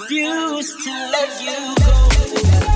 refuse to let you go.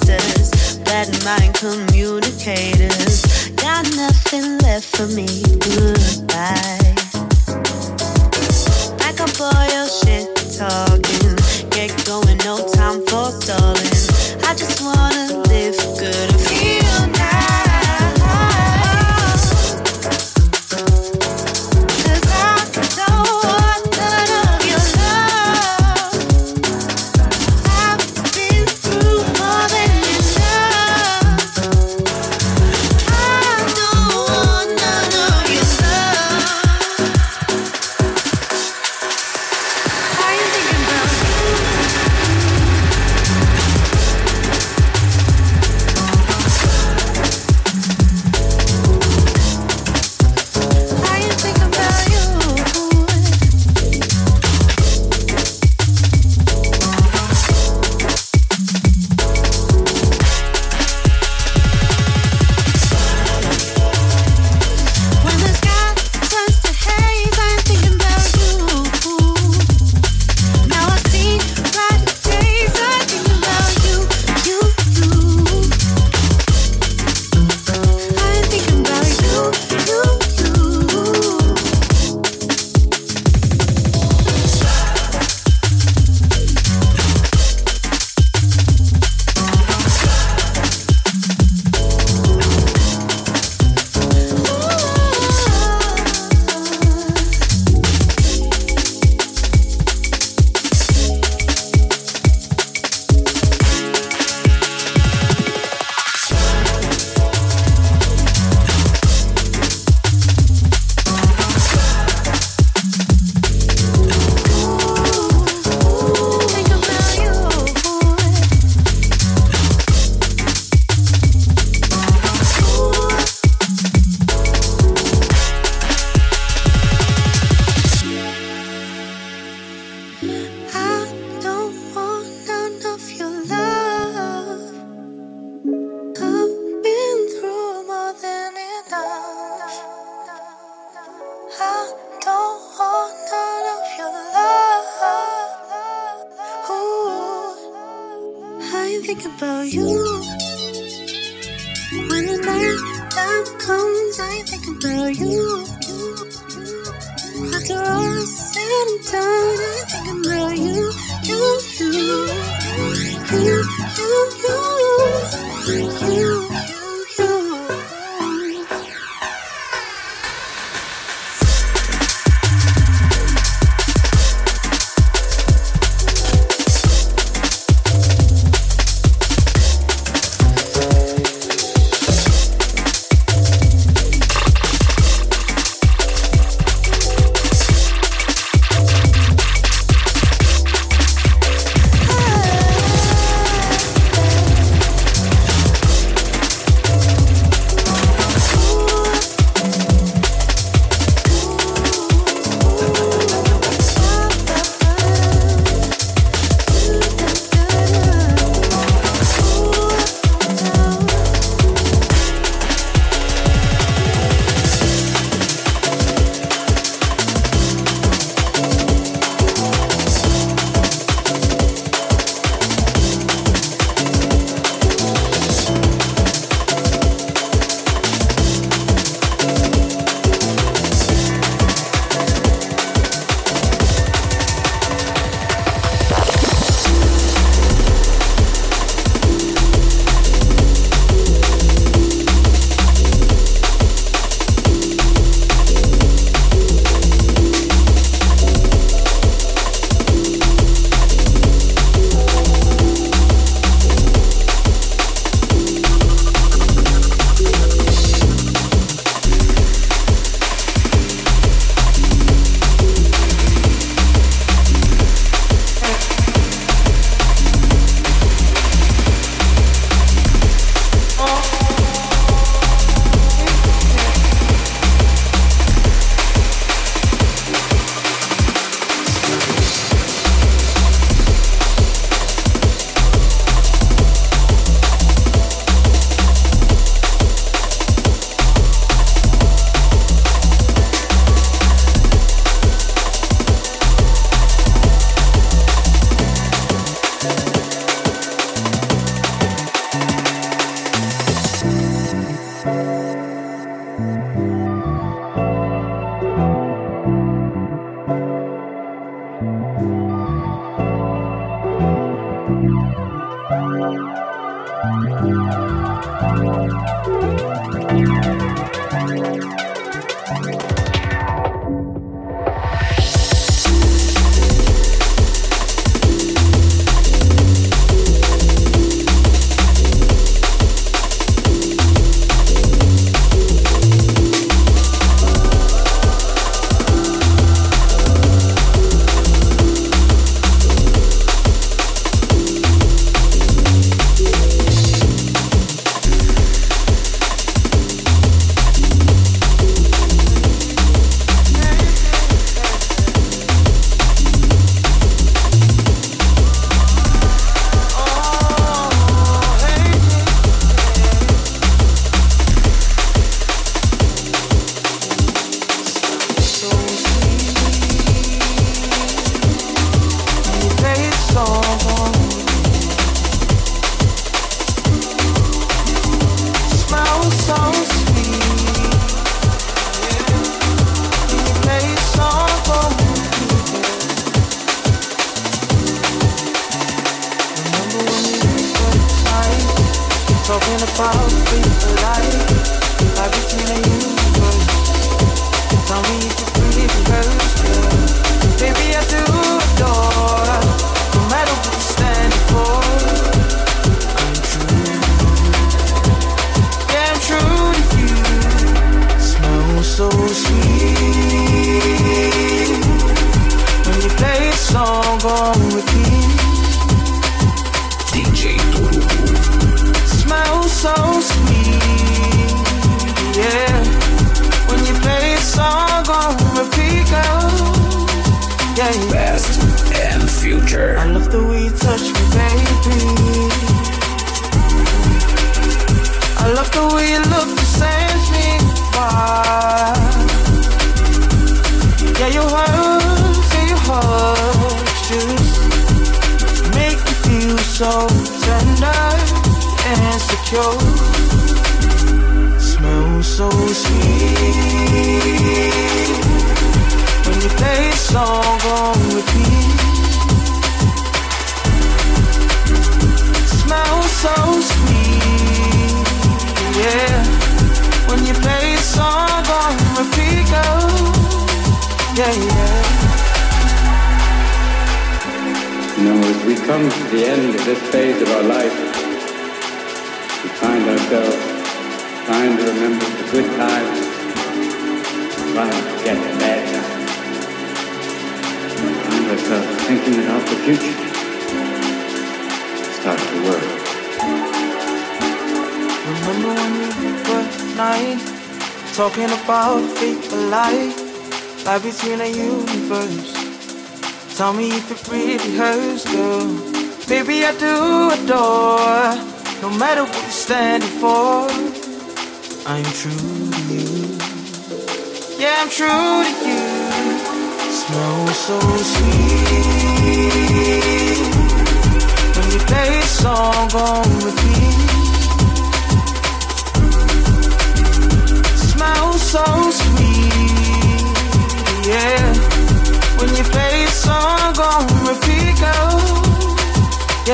creators, bad mind communicators. Got nothing left for me. Goodbye.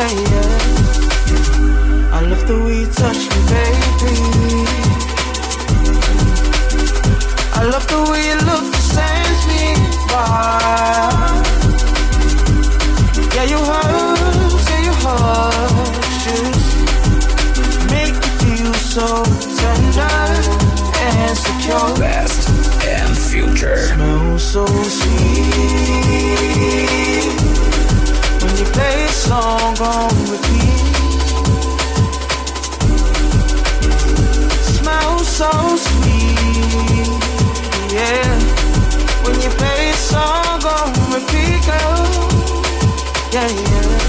change so sweet. Yeah. When you play a song on repeat, girl. Yeah, yeah.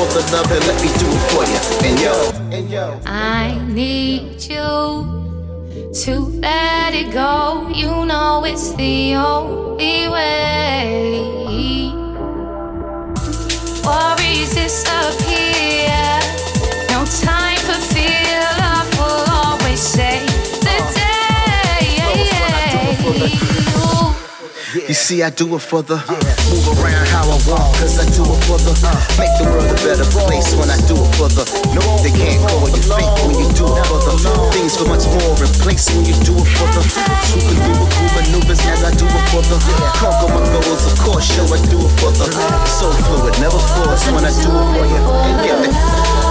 For the love, then let me do it for you. And yo, and yo. I need you to let it go. You know it's the only way. Worries disappear. You see, I do it for the move around how I want, cause I do it for the uh, make the world a better place when I do it for the no, they can't go call you fake when you do it for the things for much more in place when you do it for the duper cool maneuvers as I do it for the conquer my goals, of course, show I do it for the so fluid, never force when I do it for you. And get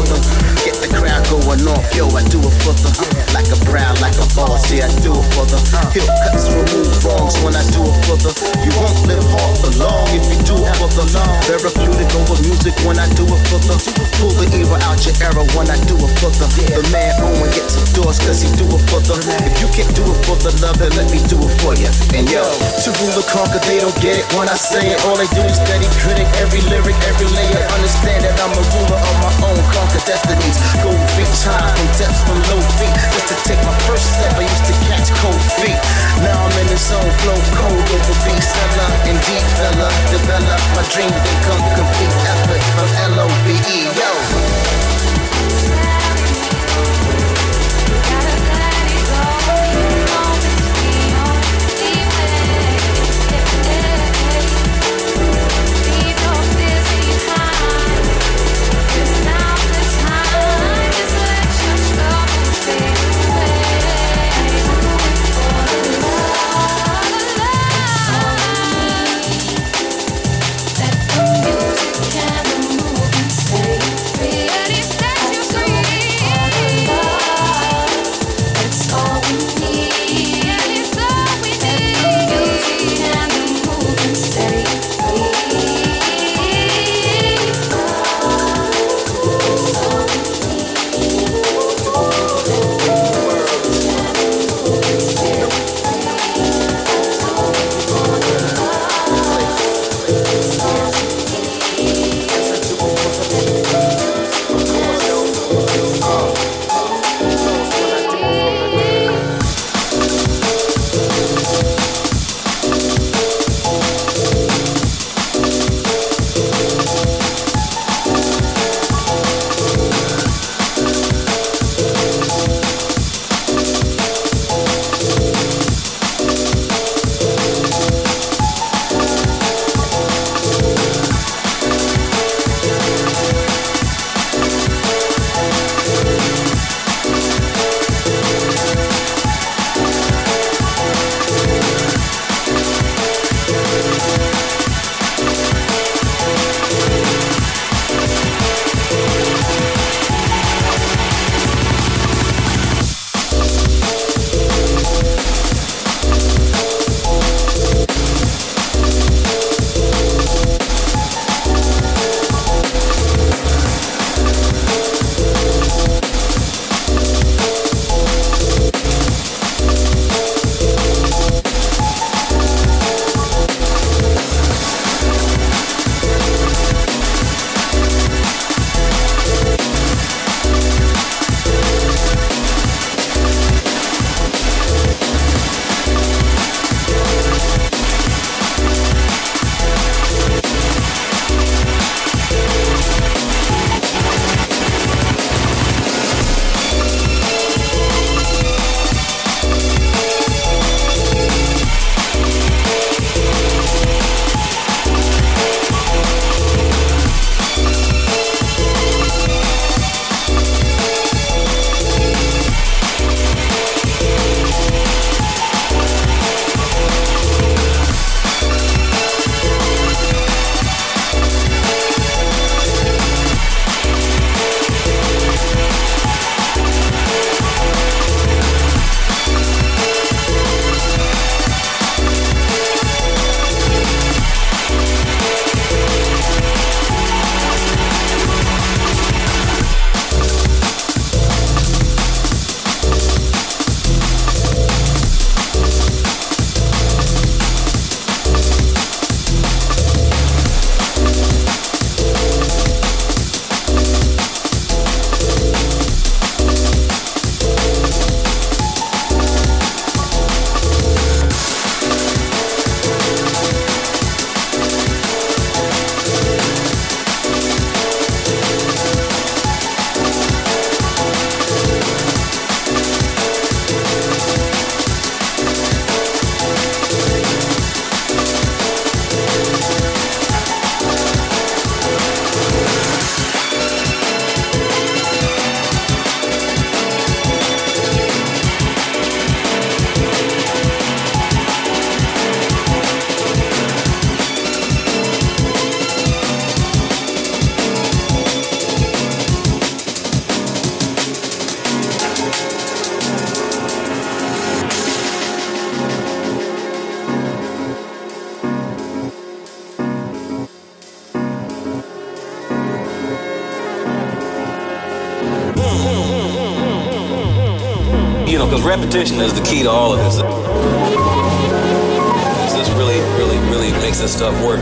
when I off, yo, I do it for the like a proud, like a boss, yeah, I do it for the hip cuts, remove wrongs when I do it for the you won't live hard for long if you do it for the therapeutic over music when I do it for the pull the evil out your era when I do it for the the man Owen gets doors cause he do it for the if you can't do it for the love then let me do it for you and yo to rule or conquer they don't get it when I say it. All they do is steady critic every lyric every layer. Understand that I'm a ruler of my own conquer destinies. Go reach high from depths from low feet. Just to take my first step I used to catch cold feet. Now I'm in the zone flow cold over beat. Seller and deep fella develop my dream. Become complete effort from L-O-V-E yo repetition is the key to all of this. This really, really, really makes this stuff work.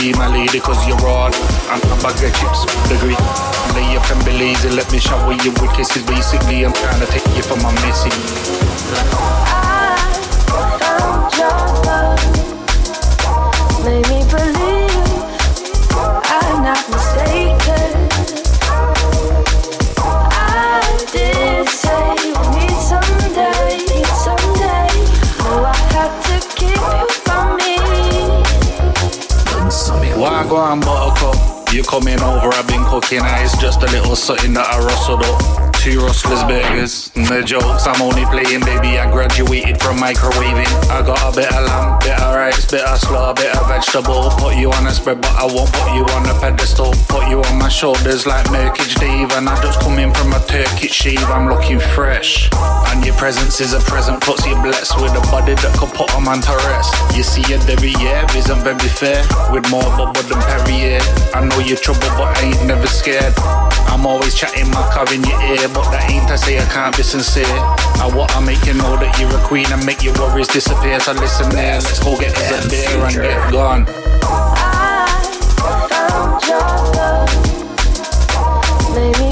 You be my lady, cause you're all and a bag of chips degree. Lay up and be lazy, let me shower you with kisses. Basically, I'm trying to take you for my missing. I found your love. Made me believe Why go on buttercup? You coming over, I've been cooking ice, just a little something that I rustled up. Two rustlers burgers, the jokes I'm only playing, baby. I graduated from microwaving. I got a bit of lamb, bit of rice, bit of slaw, bit of vegetable. Put you on a spread, but I won't put you on a pedestal. Put you on my shoulders like Merkage Dave, and I just come in from a Turkish shave. I'm looking fresh, and your presence is a present. Puts you blessed with a body that could put a man to rest. You see, a derriere isn't very fair, with more bubble than Perrier. I know you're trouble, but I ain't never scared. I'm always chatting my car in your ear, but that ain't to say I can't be sincere. I wanna make you know that you're a queen and make your worries disappear. So listen there, let's go get us a beer and get gone. I found your love. Made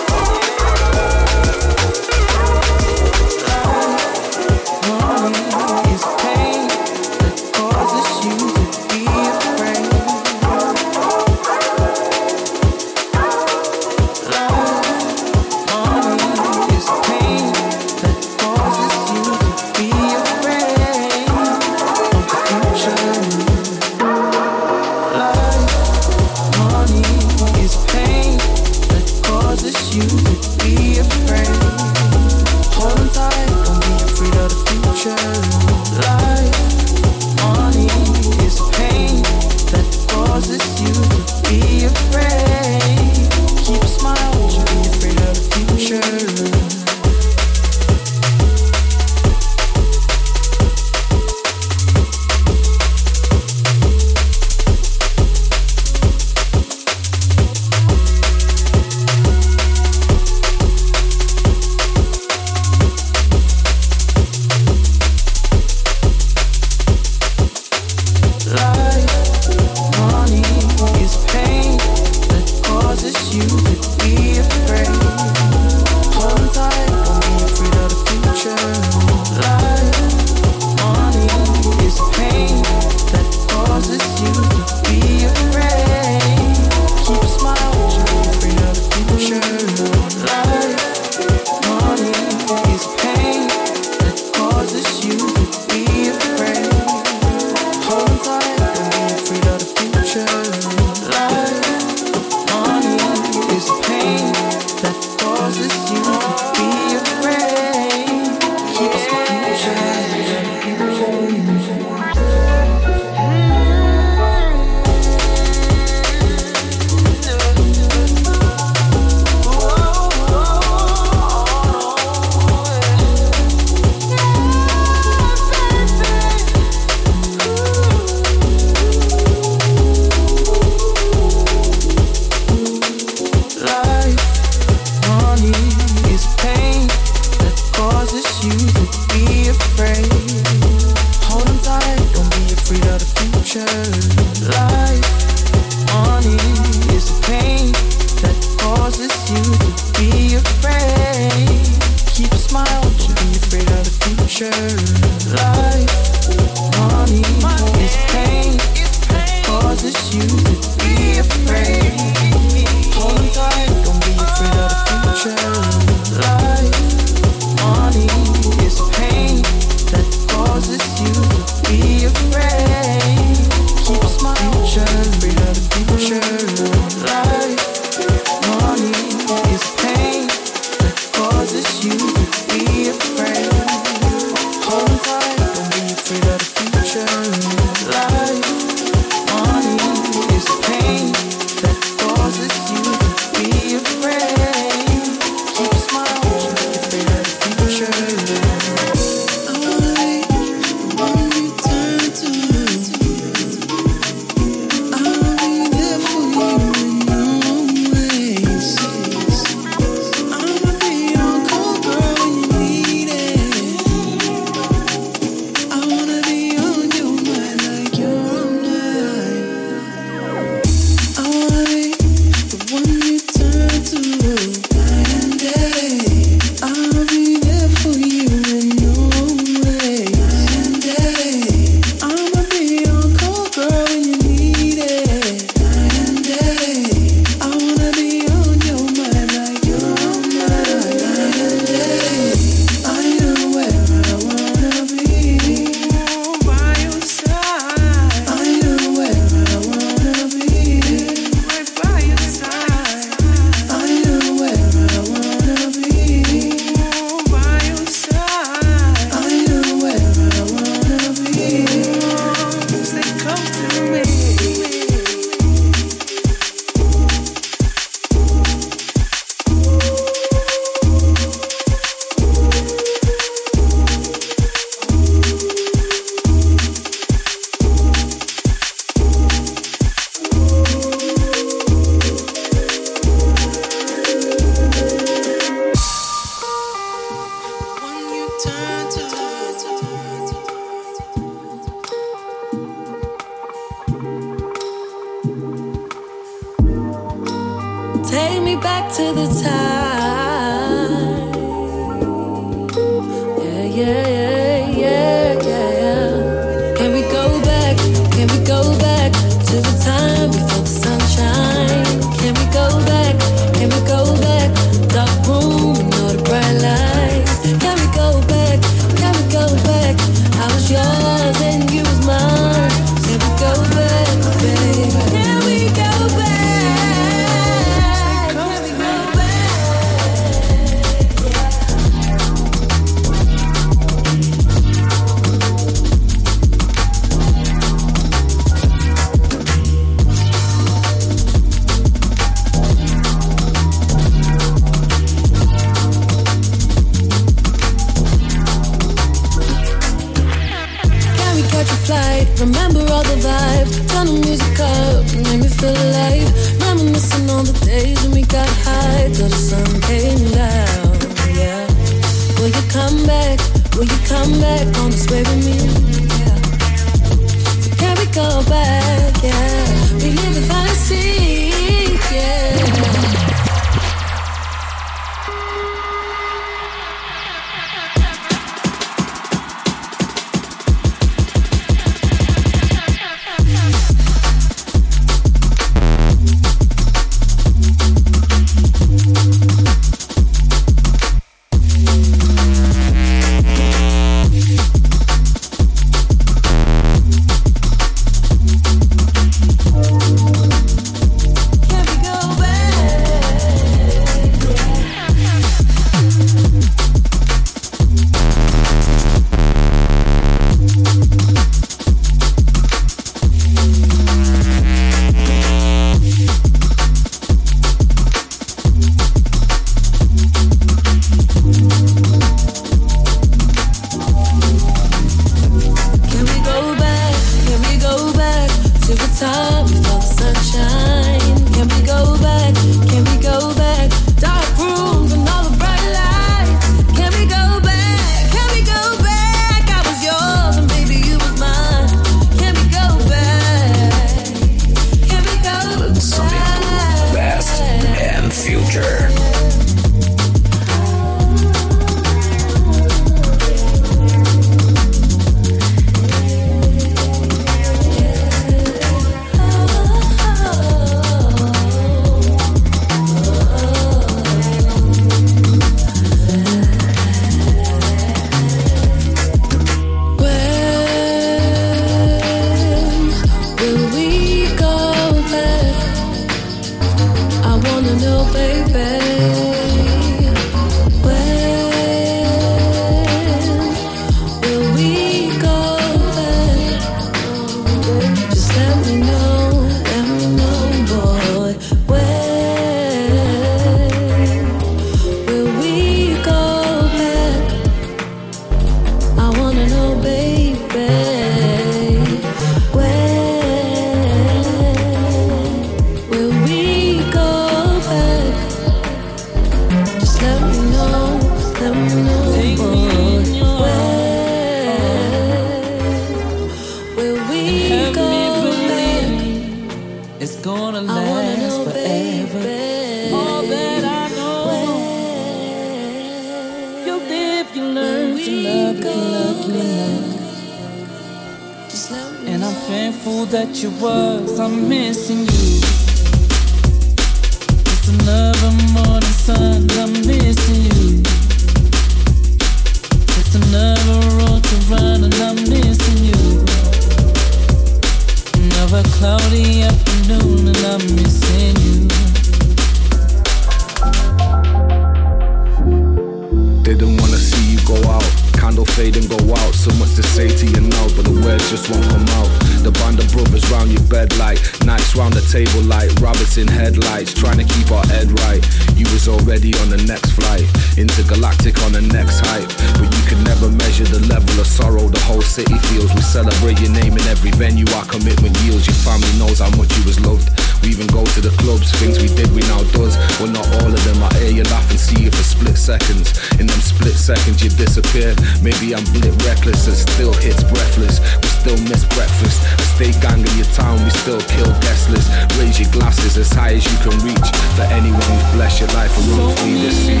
yields. Your family knows how much you was loved. We even go to the clubs, things we did we now does. Well, not all of them. I hear you laugh and see you for split seconds. In them split seconds, you disappeared. Maybe I'm blit reckless and still hits breathless. We still miss breakfast. I stay gang in your town, we still kill guestless. Raise your glasses as high as you can reach. For anyone who's blessed your life, and will me this sea.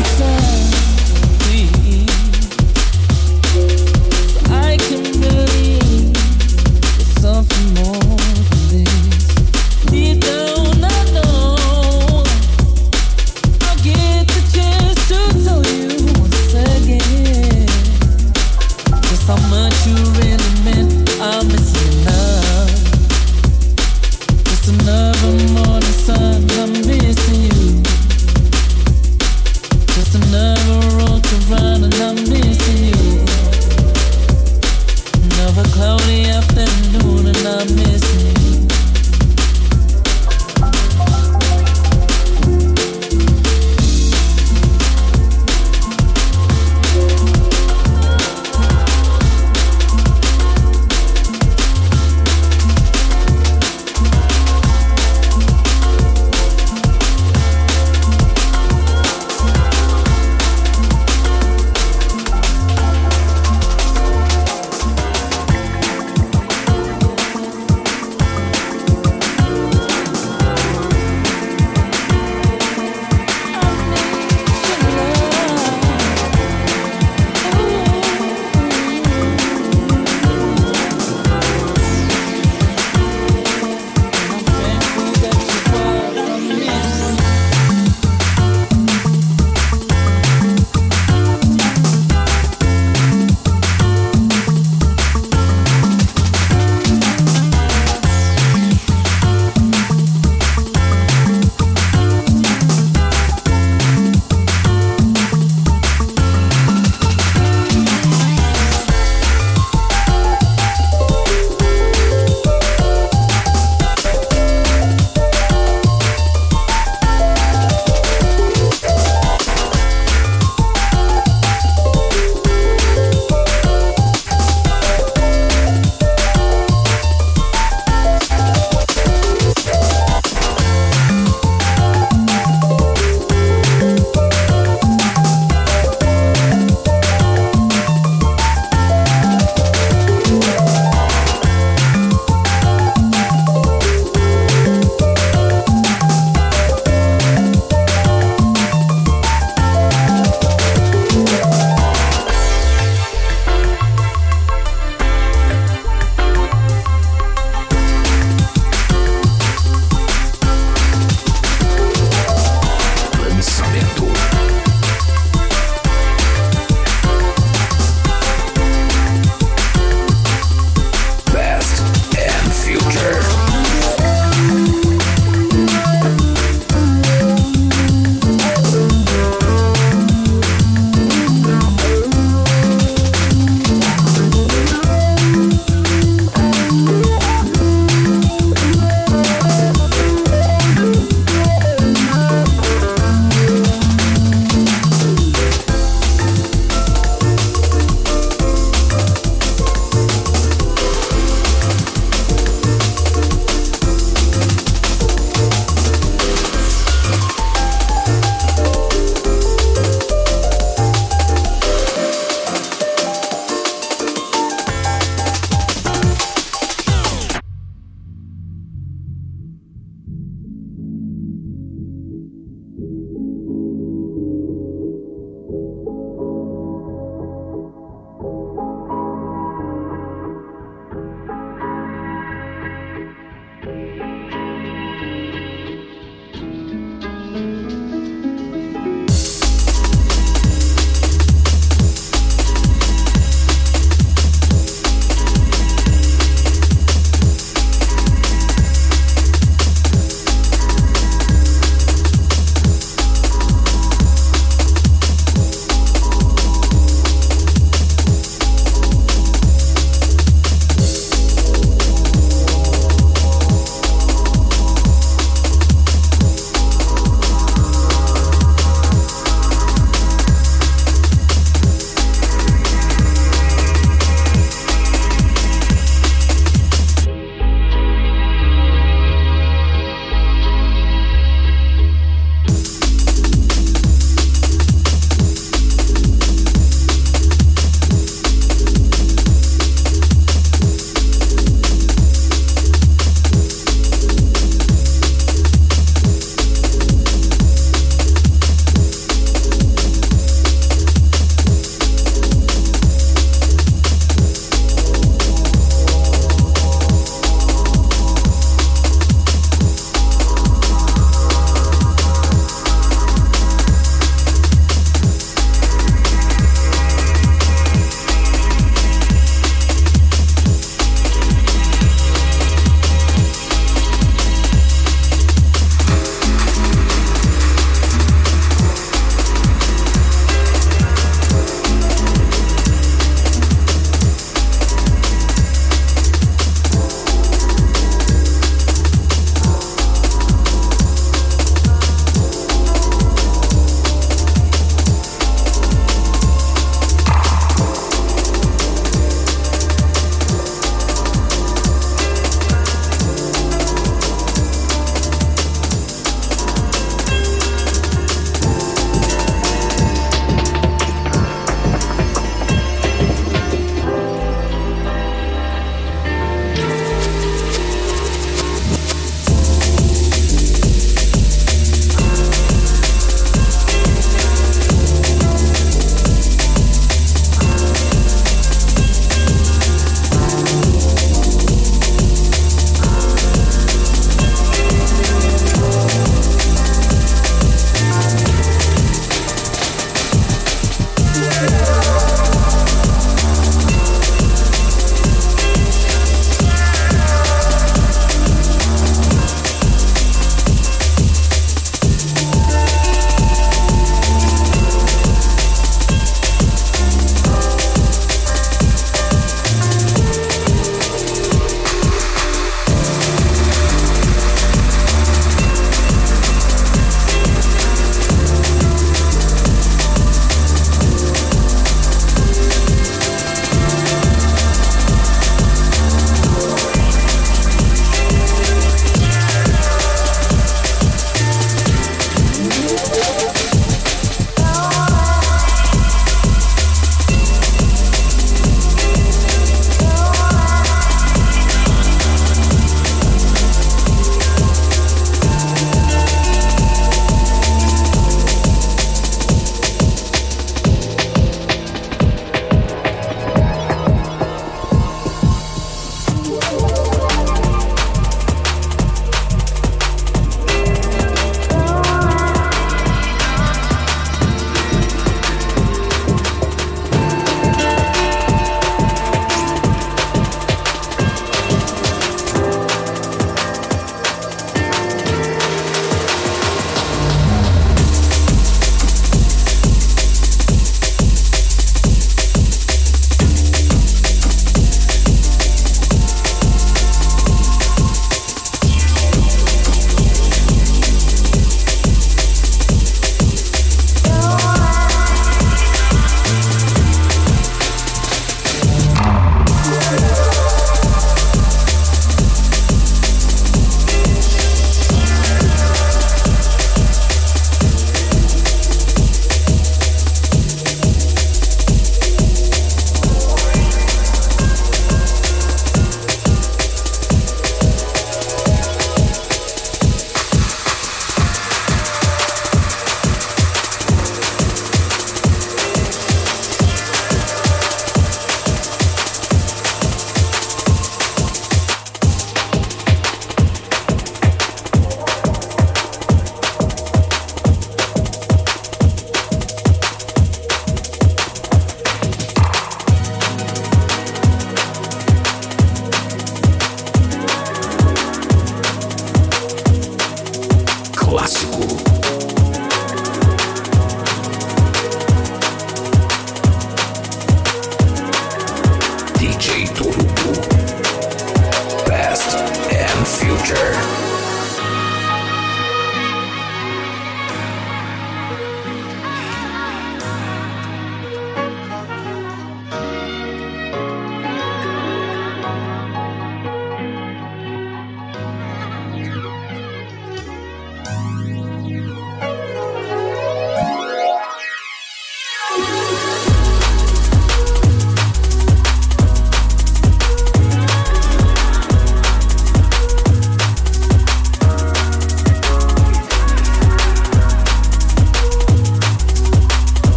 I can believe